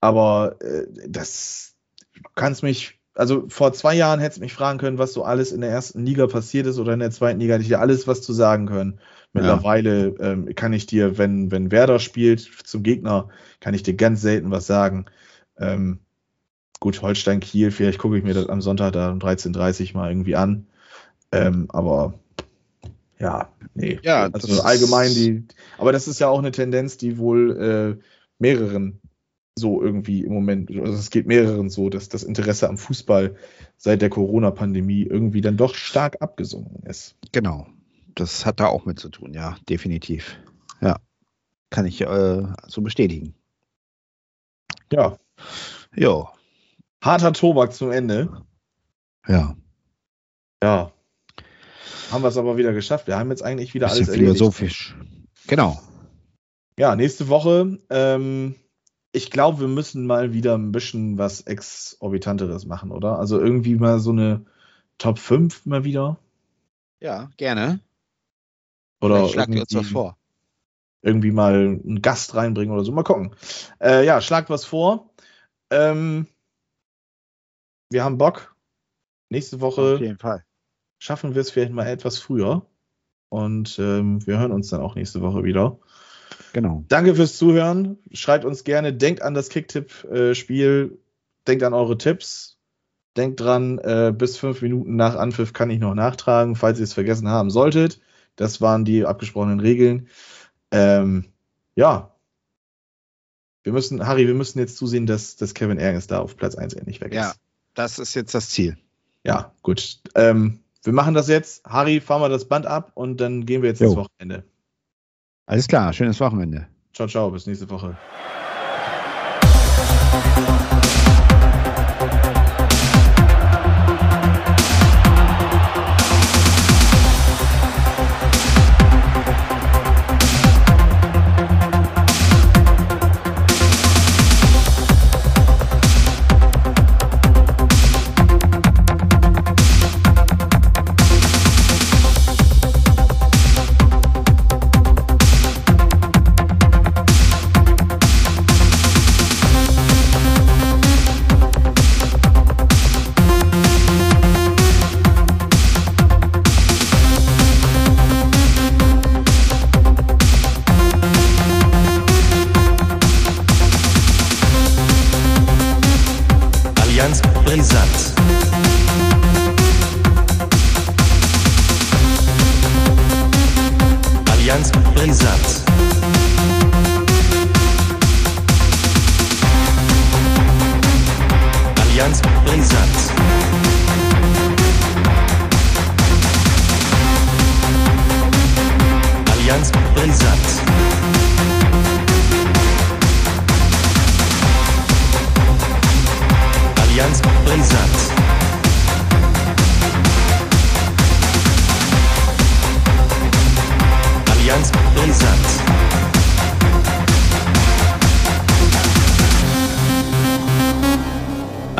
aber äh, das, du kannst mich also vor zwei Jahren hättest du mich fragen können, was so alles in der ersten Liga passiert ist oder in der zweiten Liga, hätte ich dir alles was zu sagen können. Mittlerweile ja. ähm, kann ich dir, wenn, wenn Werder spielt zum Gegner, kann ich dir ganz selten was sagen. Ähm, gut, Holstein Kiel, vielleicht gucke ich mir das am Sonntag da um 13.30 Uhr mal irgendwie an. Ähm, aber ja, nee. Ja, also allgemein die, aber das ist ja auch eine Tendenz, die wohl äh, mehreren so irgendwie im Moment, also es geht mehreren so, dass das Interesse am Fußball seit der Corona-Pandemie irgendwie dann doch stark abgesunken ist. Genau, das hat da auch mit zu tun, ja, definitiv. Ja, kann ich äh, so bestätigen. Ja. Ja. Harter Tobak zum Ende. Ja. Ja. Haben wir es aber wieder geschafft. Wir haben jetzt eigentlich wieder alles philosophisch. Genau. Ja, nächste Woche ähm, ich glaube, wir müssen mal wieder ein bisschen was Exorbitanteres machen, oder? Also irgendwie mal so eine Top 5 mal wieder. Ja, gerne. Oder schlagt ihr uns was vor. Irgendwie mal einen Gast reinbringen oder so. Mal gucken. Äh, ja, schlagt was vor. Ähm, wir haben Bock. Nächste Woche Auf jeden Fall. schaffen wir es vielleicht mal etwas früher. Und ähm, wir hören uns dann auch nächste Woche wieder. Genau. Danke fürs Zuhören. Schreibt uns gerne, denkt an das Kicktipp-Spiel, denkt an eure Tipps. Denkt dran, äh, bis fünf Minuten nach Anpfiff kann ich noch nachtragen, falls ihr es vergessen haben solltet. Das waren die abgesprochenen Regeln. Ähm, ja. Wir müssen, Harry, wir müssen jetzt zusehen, dass, dass Kevin Ergens da auf Platz 1 endlich weg ist. Ja, das ist jetzt das Ziel. Ja, gut. Ähm, wir machen das jetzt. Harry, fahren wir das Band ab und dann gehen wir jetzt jo. ins Wochenende. Alles klar, schönes Wochenende. Ciao, ciao, bis nächste Woche.